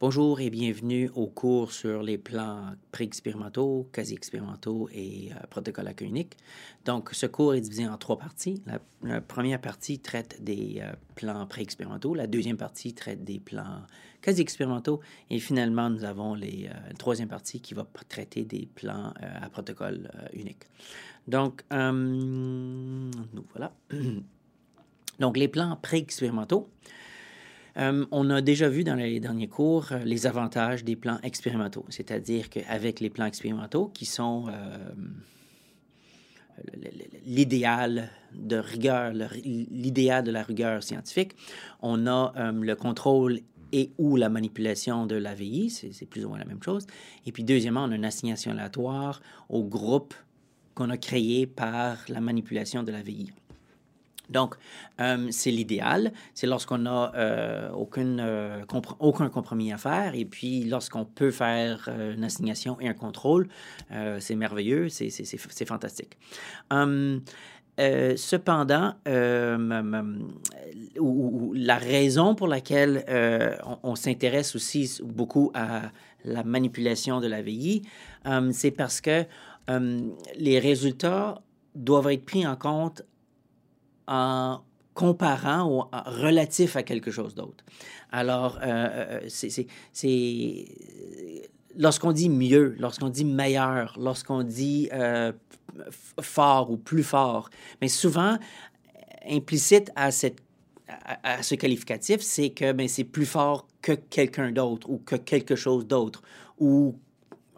Bonjour et bienvenue au cours sur les plans pré-expérimentaux, quasi-expérimentaux et euh, protocoles accueil unique. Donc, ce cours est divisé en trois parties. La, première partie traite des euh, plans pré-expérimentaux, la deuxième partie traite des plans quasi-expérimentaux et finalement, nous avons euh, la troisième partie qui va traiter des plans euh, à protocole unique. Donc, nous voilà. Donc, les plans pré-expérimentaux. Euh, on a déjà vu dans les derniers cours euh, les avantages des plans expérimentaux, c'est-à-dire qu'avec les plans expérimentaux qui sont euh, l'idéal de rigueur, l'idéal de la rigueur scientifique, on a le contrôle et ou la manipulation de l'AVI, c'est plus ou moins la même chose. Et puis deuxièmement, on a une assignation aléatoire au groupe qu'on a créé par la manipulation de l'AVI. Donc, euh, c'est l'idéal. C'est lorsqu'on n'a euh, euh, aucun compromis à faire. Et puis, lorsqu'on peut faire une assignation et un contrôle, c'est merveilleux, c'est fantastique. Cependant, la raison pour laquelle on, on s'intéresse aussi beaucoup à la manipulation de la VI, hum, c'est parce que hum, les résultats doivent être pris en compte en comparant ou en relatif à quelque chose d'autre. Alors, euh, euh, c'est-. Lorsqu'on dit mieux, lorsqu'on dit meilleur, lorsqu'on dit euh, fort ou plus fort, mais souvent, implicite à ce qualificatif, c'est que ben, c'est plus fort que quelqu'un d'autre ou que quelque chose d'autre ou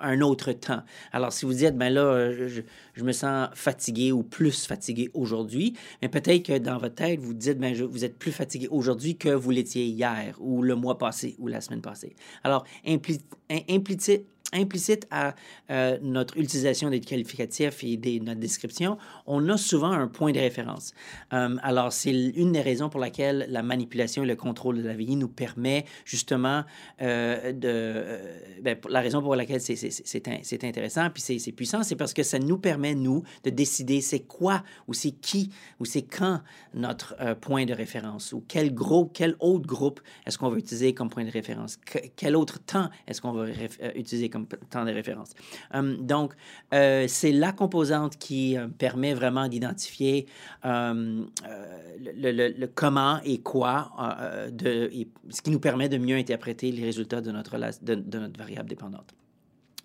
un autre temps. Alors, si vous dites, ben là, euh, je, me sens fatigué ou plus fatigué aujourd'hui, mais peut-être que dans votre tête, vous dites, ben je- vous êtes plus fatigué aujourd'hui que vous l'étiez hier ou le mois passé ou la semaine passée. Alors, impli- im- implicite, implicite à euh, notre utilisation des qualificatifs et de notre description, on a souvent un point de référence. Euh, alors, c'est une des raisons pour laquelle la manipulation et le contrôle de la vie nous permet justement euh, de... ben, la raison pour laquelle c'est- c'est c'est in- c'est intéressant puis c'est puissant, c'est parce que ça nous permet, nous, de décider c'est quoi ou c'est qui ou c'est quand notre point de référence ou quel groupe, quel autre groupe est-ce qu'on va utiliser comme point de référence, Que- quel autre temps est-ce qu'on va utiliser comme p- temps de référence. Hum, donc, euh, c'est la composante qui euh, permet vraiment d'identifier euh, euh, le, comment et quoi, de, ce qui nous permet de mieux interpréter les résultats de notre, de notre variable dépendante.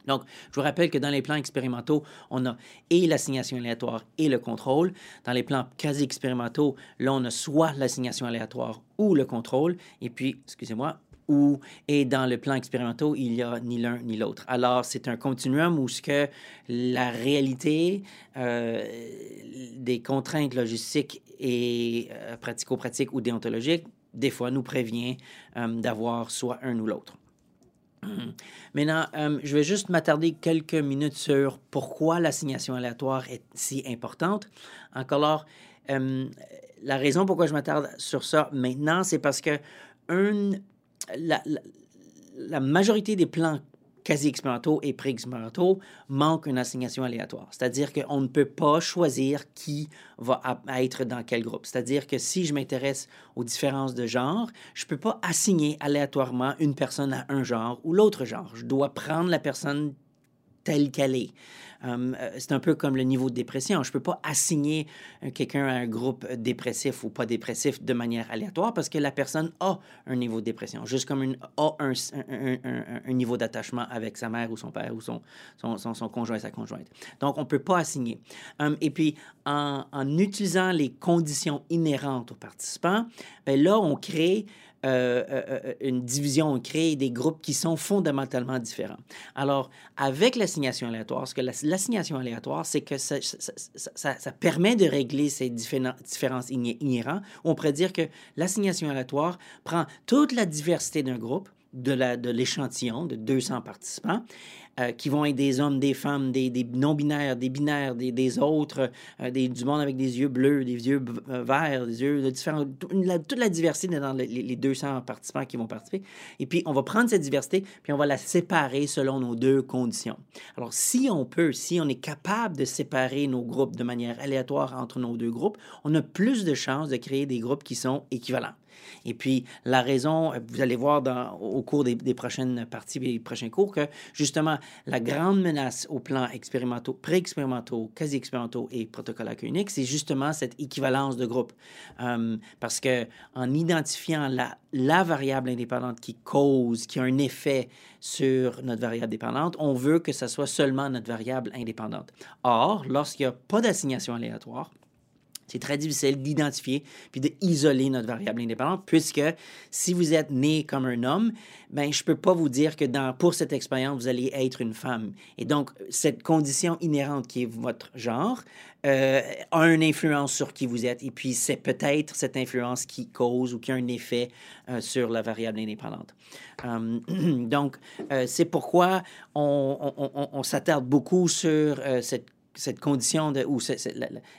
Donc, je vous rappelle que dans les plans expérimentaux, on a et l'assignation aléatoire et le contrôle. Dans les plans quasi-expérimentaux, là, on a soit l'assignation aléatoire ou le contrôle. Et puis, excusez-moi, ou, et dans le plan expérimentaux, il n'y a ni l'un ni l'autre. Alors, c'est un continuum où ce que la réalité euh, des contraintes logistiques et euh, pratico-pratiques ou déontologiques, des fois, nous prévient euh, d'avoir soit un ou l'autre. Maintenant, je vais juste m'attarder quelques minutes sur pourquoi l'assignation aléatoire est si importante. Encore là, la raison pourquoi je m'attarde sur ça maintenant, c'est parce que une, la, majorité des plans quasi-expérimentaux et pré-expérimentaux manquent une assignation aléatoire. C'est-à-dire qu'on ne peut pas choisir qui va être dans quel groupe. C'est-à-dire que si je m'intéresse aux différences de genre, je ne peux pas assigner aléatoirement une personne à un genre ou l'autre genre. Je dois prendre la personne telle qu'elle est. Hum, euh, c'est un peu comme le niveau de dépression. Je ne peux pas assigner euh, quelqu'un à un groupe dépressif ou pas dépressif de manière aléatoire parce que la personne a un niveau de dépression, juste comme une a un, niveau d'attachement avec sa mère ou son père ou son, conjoint, sa conjointe. Donc, on ne peut pas assigner. Hum, et puis, en, utilisant les conditions inhérentes aux participants, ben là, on crée euh, une division, on crée des groupes qui sont fondamentalement différents. Alors, avec l'assignation aléatoire, ce que l'assignation aléatoire, c'est que ça, permet de régler ces différences inhérentes. On pourrait dire que l'assignation aléatoire prend toute la diversité d'un groupe, de l'échantillon de, de 200 participants, euh, qui vont être des hommes, des femmes, des, non-binaires, des binaires, des, autres, euh, des, du monde avec des yeux bleus, des yeux euh, verts, des yeux de différents, toute la diversité dans les, les, 200 participants qui vont participer. Et puis, on va prendre cette diversité, puis on va la séparer selon nos deux conditions. Alors, si on peut, si on est capable de séparer nos groupes de manière aléatoire entre nos deux groupes, on a plus de chances de créer des groupes qui sont équivalents. Et puis, la raison, vous allez voir au cours des, prochaines parties, des prochains cours, que justement, la grande menace au plan expérimentaux, pré-expérimentaux, quasi-expérimentaux et protocolaires unique, c'est justement cette équivalence de groupe. Euh, parce que en identifiant la, la variable indépendante qui cause, qui a un effet sur notre variable dépendante, on veut que ce soit seulement notre variable indépendante. Or, lorsqu'il n'y a pas d'assignation aléatoire, c'est très difficile d'identifier puis d'isoler notre variable indépendante, puisque si vous êtes né comme un homme, ben je ne peux pas vous dire que pour cette expérience, vous allez être une femme. Et donc, cette condition inhérente qui est votre genre euh, a une influence sur qui vous êtes. Et puis, c'est peut-être cette influence qui cause ou qui a un effet euh, sur la variable indépendante. Euh, donc, c'est pourquoi on, on, on s'attarde beaucoup sur cette cette condition de, ou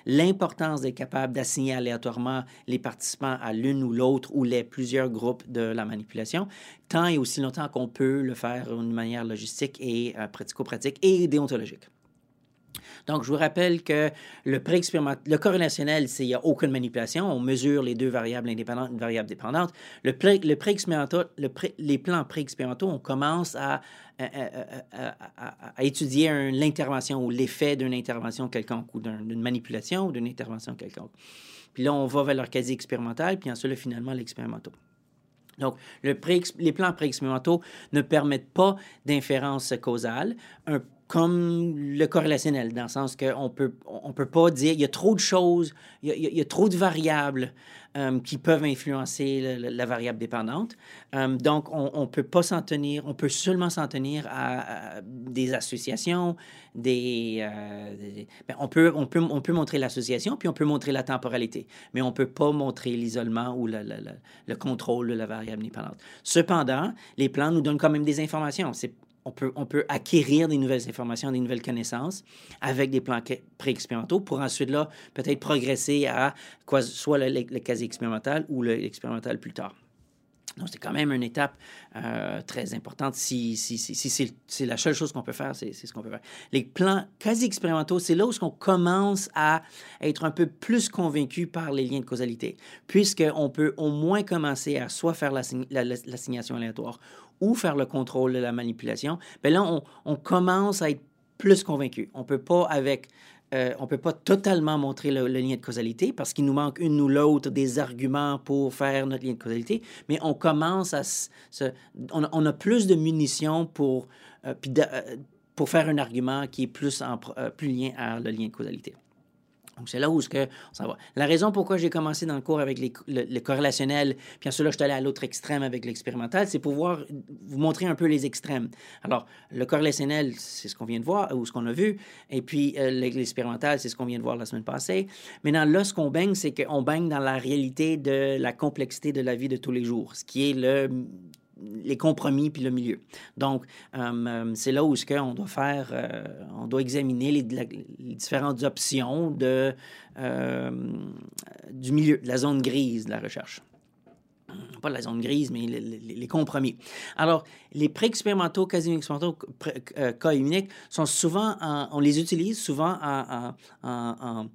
l'importance d'être capable d'assigner aléatoirement les participants à l'une ou l'autre ou les plusieurs groupes de la manipulation, tant et aussi longtemps qu'on peut le faire d'une manière logistique et euh, pratico-pratique et déontologique. Donc, je vous rappelle que le, pré le corrélationnel, c'est il n'y a aucune manipulation. On mesure les deux variables indépendantes, une variable dépendante. Le, pré, le, le les plans pré-expérimentaux, on commence à, étudier l'intervention ou l'effet d'une intervention quelconque ou d'une manipulation ou d'une intervention quelconque. Puis là, on va vers leur quasi expérimental, puis ensuite, finalement, l'expérimental. Donc, le les plans pré-expérimentaux ne permettent pas d'inférence causale. Comme le corrélationnel, dans le sens qu'on peut, on peut pas dire, il y a trop de choses, il y a, trop de variables euh, qui peuvent influencer la, variable dépendante. Euh, donc, on ne peut pas s'en tenir, on peut seulement s'en tenir à, des associations, des... Euh, ben, on, peut, on, peut, on peut montrer l'association, puis on peut montrer la temporalité, mais on ne peut pas montrer l'isolement ou le contrôle de la variable dépendante. Cependant, les plans nous donnent quand même des informations. C'est on peut, acquérir des nouvelles informations, des nouvelles connaissances avec des plans pré-expérimentaux pour ensuite, là, peut-être progresser à quoi, soit le, le quasi-expérimental ou l'expérimental plus tard. Donc, c'est quand même une étape euh, très importante. Si, si, si, c'est la seule chose qu'on peut faire, c'est ce qu'on peut faire. Les plans quasi-expérimentaux, c'est là où on commence à être un peu plus convaincu par les liens de causalité, puisqu'on peut au moins commencer à soit faire l'assignation aléatoire ou faire le contrôle de la manipulation, bien là, on, commence à être plus convaincu. On ne peut pas avec... Euh, on peut pas totalement montrer le, lien de causalité parce qu'il nous manque une ou l'autre des arguments pour faire notre lien de causalité, mais on commence à... On, a plus de munitions pour, euh, euh, pour faire un argument qui est plus, en, plus lien à le lien de causalité. Donc, c'est là où que ça va. La raison pourquoi j'ai commencé dans le cours avec les, le, corrélationnel, puis ensuite là, je suis allé à l'autre extrême avec l'expérimental, c'est pour voir, vous montrer un peu les extrêmes. Alors, le corrélationnel, c'est ce qu'on vient de voir, ou ce qu'on a vu, et puis euh, l'expérimental, c'est ce qu'on vient de voir la semaine passée. Maintenant, là, ce qu'on baigne, c'est qu'on baigne dans la réalité de la complexité de la vie de tous les jours, ce qui est le les compromis puis le milieu. Donc, euh, euh, c'est là où ce qu'on doit faire, euh, on doit examiner les, différentes options de, du milieu, de la zone grise de la recherche. Pas la zone grise, mais les, compromis. Alors, les pré-expérimentaux, quasi-expérimentaux, cas uniques sont souvent, on les utilise souvent en, en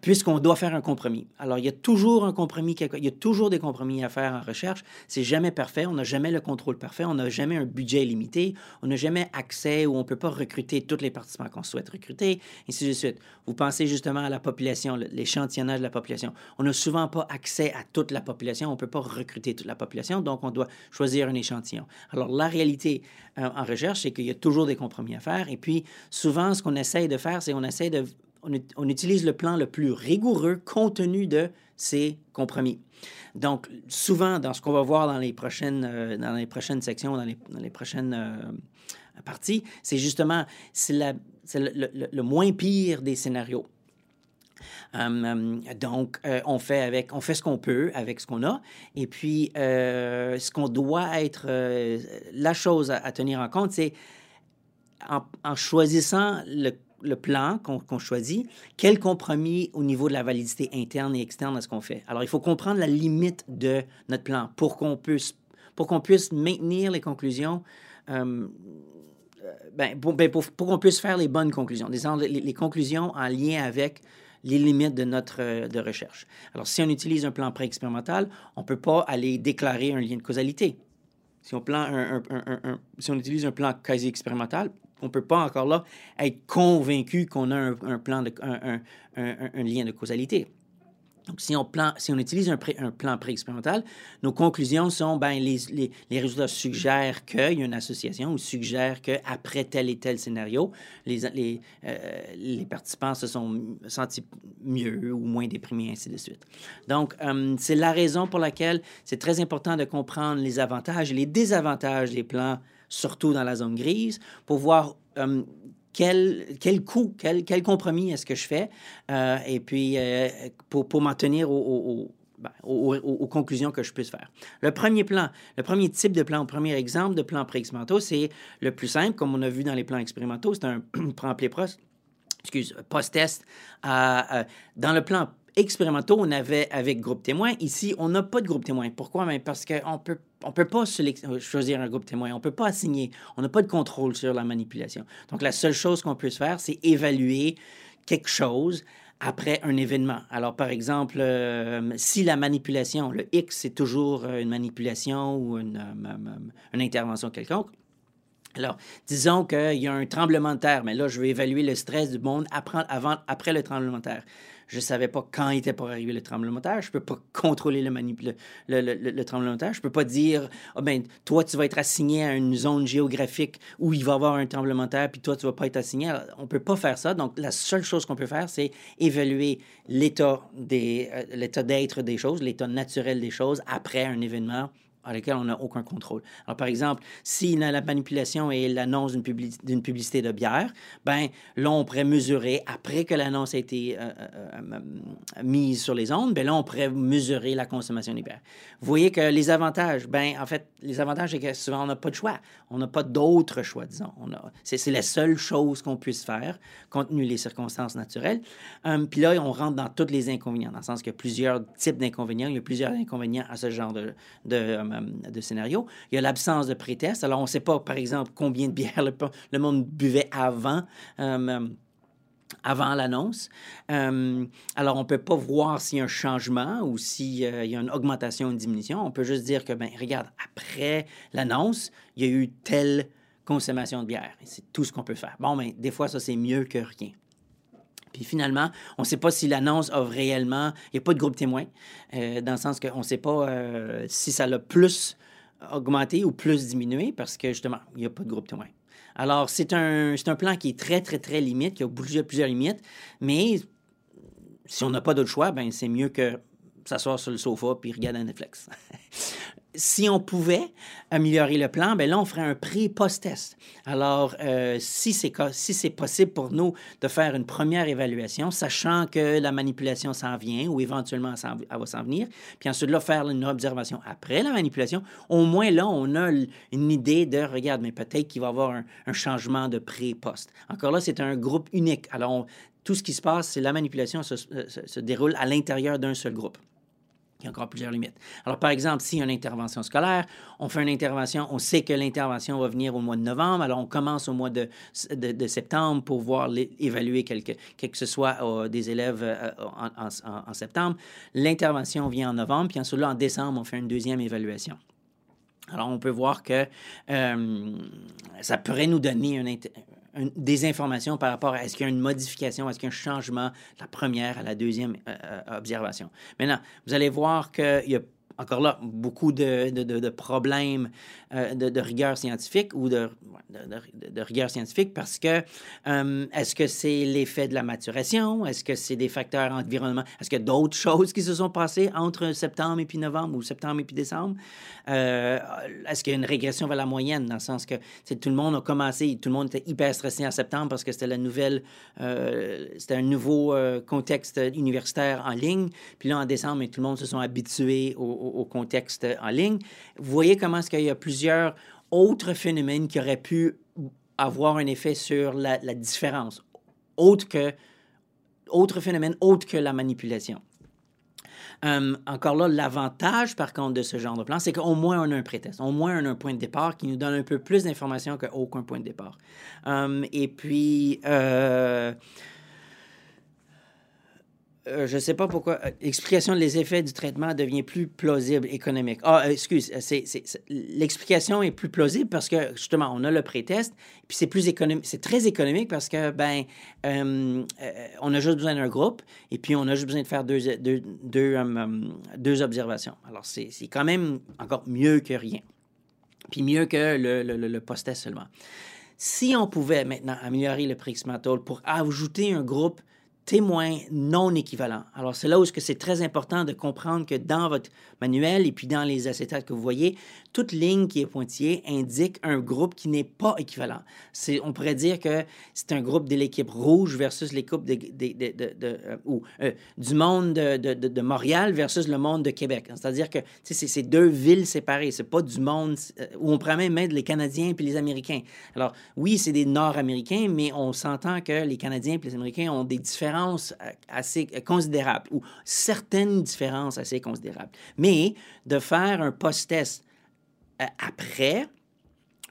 puisqu'on doit faire un compromis. Alors, il y a toujours un compromis, il y a toujours des compromis à faire en recherche. C'est jamais parfait, on n'a jamais le contrôle parfait, on n'a jamais un budget limité, on n'a jamais accès ou on ne peut pas recruter tous les participants qu'on souhaite recruter, et ainsi de suite. Vous pensez justement à la population, l'échantillonnage de la population. On n'a souvent pas accès à toute la population, on ne peut pas recruter toute la population, donc on doit choisir un échantillon. Alors, la réalité euh, en recherche, c'est qu'il y a toujours des compromis à faire, et puis souvent, ce qu'on essaye de faire, c'est on essaye de on, utilise le plan le plus rigoureux compte tenu de ces compromis. Donc, souvent, dans ce qu'on va voir dans les prochaines, euh, dans les prochaines sections, dans les, prochaines, euh, partie, c'est justement c'est le, moins pire des scénarios. Hum, hum, donc, euh, on, fait avec, on fait ce qu'on peut avec ce qu'on a. Et puis, ce qu'on doit être, la chose à, tenir en compte, c'est en, choisissant le le plan qu'on choisit, quel compromis au niveau de la validité interne et externe à ce qu'on fait. Alors, il faut comprendre la limite de notre plan pour qu'on puisse, puisse maintenir les conclusions, euh, ben, ben, pour, qu'on puisse faire les bonnes conclusions, les, les, conclusions en lien avec les limites de notre euh, de recherche. Alors, si on utilise un plan pré-expérimental, on ne peut pas aller déclarer un lien de causalité. Si on, plan si on utilise un plan quasi-expérimental, on peut pas encore là être convaincu qu'on a un, plan un, lien de causalité. Donc, si on, plan, si on utilise un, plan pré-expérimental, nos conclusions sont, ben, les, les, les résultats suggèrent qu'il y a une association ou suggèrent qu'après tel et tel scénario, les, les, euh, les, participants se sont sentis mieux ou moins déprimés, ainsi de suite. Donc, euh, c'est la raison pour laquelle c'est très important de comprendre les avantages et les désavantages des plans surtout dans la zone grise, pour voir euh, quel, quel coût, quel, quel compromis est-ce que je fais, euh, et puis euh, pour, pour m'en tenir ben, aux, conclusions que je puisse faire. Le premier plan, le premier type de plan, le premier exemple de plan pré-expérimentaux, c'est le plus simple, comme on a vu dans les plans expérimentaux, c'est un plan post-test. dans le plan expérimentaux, on avait avec groupe témoin. Ici, on n'a pas de groupe témoin. Pourquoi? Ben, parce qu'on peut ne peut pas choisir un groupe témoin, on ne peut pas assigner, on n'a pas de contrôle sur la manipulation. Donc, la seule chose qu'on peut faire, c'est évaluer quelque chose après un événement. Alors, par exemple, euh, si la manipulation, le X, c'est toujours euh, une manipulation ou une, euh, une intervention quelconque, alors, disons qu'il y a un tremblement de terre, mais là, je vais évaluer le stress du monde après, avant, après le tremblement de terre. Je ne savais pas quand était pour arriver le tremblement de terre. Je ne peux pas contrôler le, le, tremblement de terre. Je ne peux pas dire, oh ben, toi, tu vas être assigné à une zone géographique où il va y avoir un tremblement de terre, puis toi, tu ne vas pas être assigné. on ne peut pas faire ça. Donc, la seule chose qu'on peut faire, c'est évaluer l'état euh, d'être des choses, l'état naturel des choses après un événement à lesquels on n'a aucun contrôle. Alors, par exemple, si la, manipulation est l'annonce d'une publicité, publicité de bière, ben là, on pourrait mesurer, après que l'annonce a été euh, euh, euh, mise sur les ondes, ben là, on pourrait mesurer la consommation des bières. Vous voyez que les avantages, ben en fait, les avantages, c'est que souvent, on n'a pas de choix. On n'a pas d'autres choix, disons. C'est la seule chose qu'on puisse faire, compte tenu des circonstances naturelles. Puis là, on rentre dans tous les inconvénients, dans le sens qu'il y a plusieurs types d'inconvénients. Il y a plusieurs inconvénients à ce genre de, de euh, de scénario. Il y a l'absence de pré-test. Alors, on ne sait pas, par exemple, combien de bières le, monde buvait avant. Euh, euh, avant l'annonce. alors, on ne peut pas voir s'il y a un changement ou s'il y a une augmentation ou une diminution. On peut juste dire que, ben, regarde, après l'annonce, il y a eu telle consommation de bière. C'est tout ce qu'on peut faire. Bon, mais ben, des fois, ça, c'est mieux que rien. Puis finalement, on ne sait pas si l'annonce a réellement. Il n'y a pas de groupe témoin, euh, dans le sens qu'on ne sait pas euh, si ça l'a plus augmenté ou plus diminué, parce que justement, il n'y a pas de groupe témoin. Alors, c'est un, un plan qui est très, très, très limite, qui a plusieurs, plusieurs limites, mais si on n'a pas d'autre choix, ben c'est mieux que s'asseoir sur le sofa puis regarder un Netflix. si on pouvait améliorer le plan, ben là, on ferait un pré-post-test. Alors, euh, si c'est si possible pour nous de faire une première évaluation, sachant que la manipulation s'en vient ou éventuellement elle va s'en venir, puis ensuite là, faire une observation après la manipulation, au moins là, on a une idée de, regarde, mais peut-être qu'il va y avoir un, changement de pré-post. Encore là, c'est un groupe unique. Alors, tout ce qui se passe, c'est la manipulation se déroule à l'intérieur d'un seul groupe. Il y a encore plusieurs limites. Alors, par exemple, s'il y a une intervention scolaire, on fait une intervention, on sait que l'intervention va venir au mois de novembre, alors on commence au mois de, septembre pour voir évaluer quelque, que ce soit euh, des élèves euh, en, en, septembre. L'intervention vient en novembre, puis ensuite, là, en décembre, on fait une deuxième évaluation. Alors, on peut voir que euh, ça pourrait nous donner une, des informations par rapport à est-ce qu'il y a une modification, est-ce qu'il y a un changement de la première à la deuxième euh, euh, observation. Maintenant, vous allez voir qu'il y a encore là, beaucoup de, problèmes euh, de, rigueur scientifique ou de, rigueur scientifique parce que euh, est-ce que c'est l'effet de la maturation? Est-ce que c'est des facteurs environnementaux? Est-ce a d'autres choses qui se sont passées entre septembre et puis novembre ou septembre et puis décembre? Euh, est-ce qu'il y a une régression vers la moyenne dans le sens que tout le monde a commencé, tout le monde était hyper stressé en septembre parce que c'était la nouvelle, c'était un nouveau contexte universitaire en ligne. Puis là, en décembre, tout le monde se sont habitués au, contexte en ligne. Vous voyez comment est-ce qu'il y a plusieurs autres phénomènes qui auraient pu avoir un effet sur la, différence, autre que, autre phénomène autre que la manipulation. Hum, encore là, l'avantage, par contre, de ce genre de plan, c'est qu'au moins on a un prétest. Au moins on a un point de départ qui nous donne un peu plus d'informations qu'aucun point de départ. Hum, et puis, euh, euh, je ne sais pas pourquoi. Euh, l'explication des effets du traitement devient plus plausible économique. Ah, euh, excuse, l'explication est plus plausible parce que justement, on a le pré-test, puis c'est plus économique, c'est très économique parce que ben, on a juste besoin d'un groupe et puis on a juste besoin de faire deux, deux, deux, observations. Alors c'est, quand même encore mieux que rien, puis mieux que le, le, le post-test seulement. Si on pouvait maintenant améliorer le Prixmatol pour ajouter un groupe témoins non équivalents. Alors, c'est là où c'est très important de comprendre que dans votre manuel et puis dans les acétates que vous voyez, toute ligne qui est pointillée indique un groupe qui n'est pas équivalent. On pourrait dire que c'est un groupe de l'équipe rouge versus l'équipe euh, euh, du monde de, Montréal versus le monde de Québec. C'est-à-dire que c'est, deux villes séparées. C'est pas du monde euh, où on pourrait même mettre les Canadiens puis les Américains. Alors, oui, c'est des Nord-Américains, mais on s'entend que les Canadiens puis les Américains ont des différences euh, assez considérables ou certaines différences assez considérables. Mais de faire un post-test euh, après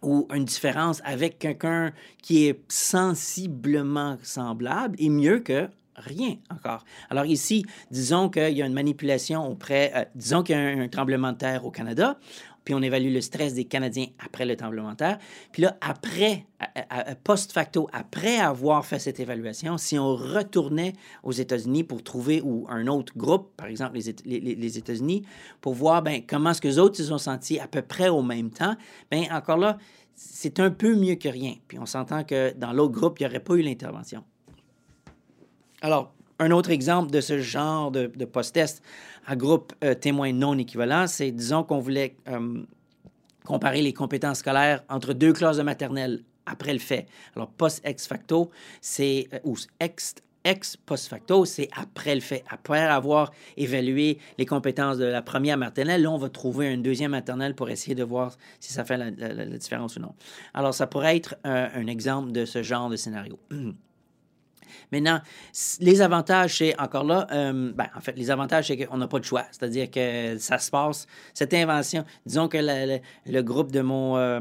ou une différence avec quelqu'un qui est sensiblement semblable est mieux que rien encore. Alors ici, disons qu'il y a une manipulation auprès, euh, disons qu'il y a un, tremblement de terre au Canada, puis on évalue le stress des Canadiens après le tremblement de terre. Puis là, après, post facto, après avoir fait cette évaluation, si on retournait aux États-Unis pour trouver, ou un autre groupe, par exemple les, les, États-Unis, pour voir ben, comment est-ce que les autres se sont sentis à peu près au même temps, bien encore là, c'est un peu mieux que rien. Puis on s'entend que dans l'autre groupe, il n'y aurait pas eu l'intervention. Alors, un autre exemple de ce genre de, post-test à groupe euh, témoin non équivalent, c'est disons qu'on voulait euh, comparer les compétences scolaires entre deux classes de maternelle après le fait. Alors, post-ex facto, c'est, euh, ou ex, post facto, c'est après le fait. Après avoir évalué les compétences de la première maternelle, là, on va trouver une deuxième maternelle pour essayer de voir si ça fait la, différence ou non. Alors, ça pourrait être un exemple de ce genre de scénario. Maintenant, les avantages, c'est encore là, euh, ben, en fait, les avantages, c'est qu'on n'a pas de choix. C'est-à-dire que ça se passe, cette invention, disons que le, groupe de mon, euh,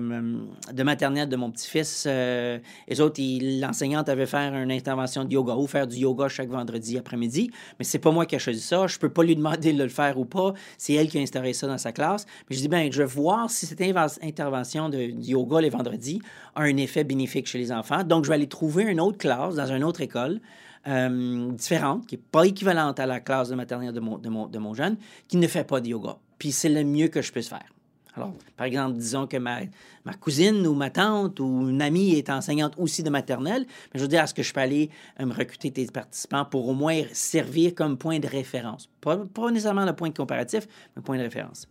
de maternelle de mon petit-fils, euh, les autres, l'enseignante avait faire une intervention de yoga ou faire du yoga chaque vendredi après-midi, mais c'est pas moi qui ai choisi ça. Je peux pas lui demander de le faire ou pas. C'est elle qui a instauré ça dans sa classe. Mais je dis, ben, je vais voir si cette intervention de, de yoga les vendredis a un effet bénéfique chez les enfants. Donc, je vais aller trouver une autre classe dans une autre école euh, différente, qui n'est pas équivalente à la classe de maternelle de mon, de, mon, de mon jeune, qui ne fait pas de yoga. Puis c'est le mieux que je puisse faire. Alors, par exemple, disons que ma, ma, cousine ou ma tante ou une amie est enseignante aussi de maternelle, mais je veux dire, est-ce que je peux aller euh, me recruter des participants pour au moins servir comme point de référence? Pas, nécessairement le point comparatif, mais point de référence.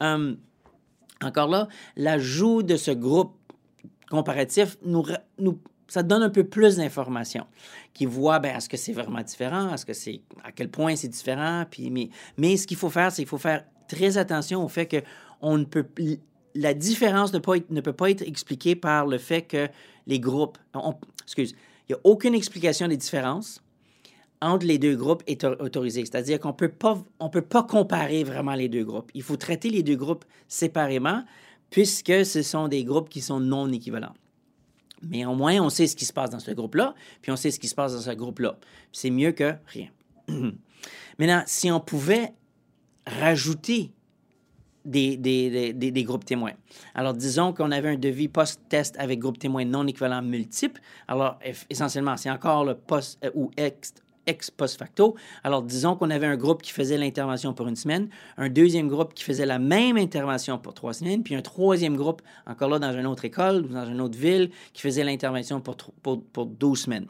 Hum, encore là, l'ajout de ce groupe comparatif nous, ça donne un peu plus d'informations, qui voit, ben, est-ce que c'est vraiment différent, est-ce que c'est, à quel point c'est différent, puis, mais, mais ce qu'il faut faire, c'est qu'il faut faire très attention au fait que on ne peut, la différence ne, peut pas être expliquée par le fait que les groupes, excuse, il n'y a aucune explication des différences entre les deux groupes est autorisée. C'est-à-dire qu'on peut pas, on peut pas comparer vraiment les deux groupes. Il faut traiter les deux groupes séparément, puisque ce sont des groupes qui sont non équivalents. Mais au moins, on sait ce qui se passe dans ce groupe-là, puis on sait ce qui se passe dans ce groupe-là. C'est mieux que rien. Maintenant, si on pouvait rajouter des, des, des, des, groupes témoins. Alors, disons qu'on avait un devis post-test avec groupe témoin non équivalent multiple. Alors, essentiellement, c'est encore le post euh, ou ex, ex post facto. Alors, disons qu'on avait un groupe qui faisait l'intervention pour une semaine, un deuxième groupe qui faisait la même intervention pour trois semaines, puis un troisième groupe, encore là, dans une autre école ou dans une autre ville, qui faisait l'intervention pour, pour, pour 12 semaines.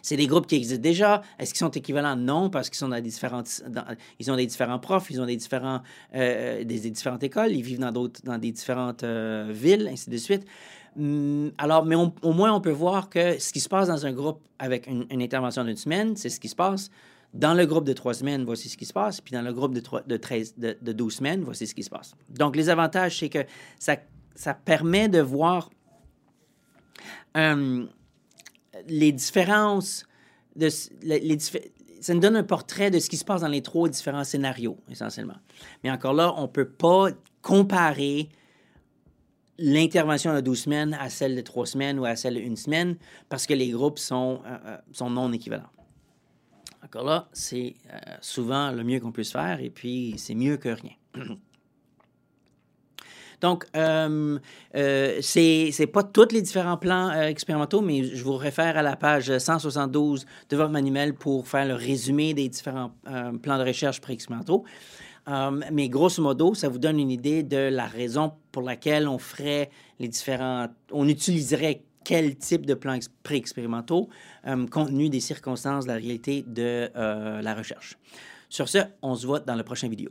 C'est des groupes qui existent déjà. Est-ce qu'ils sont équivalents? Non, parce qu'ils sont dans ils ont des différents profs, ils ont des, euh, des, différentes écoles, ils vivent dans, dans des différentes euh, villes, ainsi de suite. Hum, alors, mais au moins, on peut voir que ce qui se passe dans un groupe avec une, intervention d'une semaine, c'est ce qui se passe. Dans le groupe de trois semaines, voici ce qui se passe. Puis dans le groupe de, de, 13, de, de 12 semaines, voici ce qui se passe. Donc, les avantages, c'est que ça, ça permet de voir hum, les différences, ça nous donne un portrait de ce qui se passe dans les trois différents scénarios, essentiellement. Mais encore là, on ne peut pas comparer l'intervention de 12 semaines à celle de 3 semaines ou à celle de 1 semaine parce que les groupes sont, euh, euh, sont non équivalents. Encore là, c'est euh, souvent le mieux qu'on puisse faire et puis c'est mieux que rien. Donc, euh, euh, c'est pas tous les différents plans expérimentaux, mais je vous réfère à la page 172 de votre manuel pour faire le résumé des différents plans de recherche pré-expérimentaux. Euh, mais grosso modo, ça vous donne une idée de la raison pour laquelle on ferait les différents. On utiliserait quel type de plans pré-expérimentaux euh, compte tenu des circonstances de la réalité de euh, la recherche. Sur ce, on se voit dans la prochaine vidéo.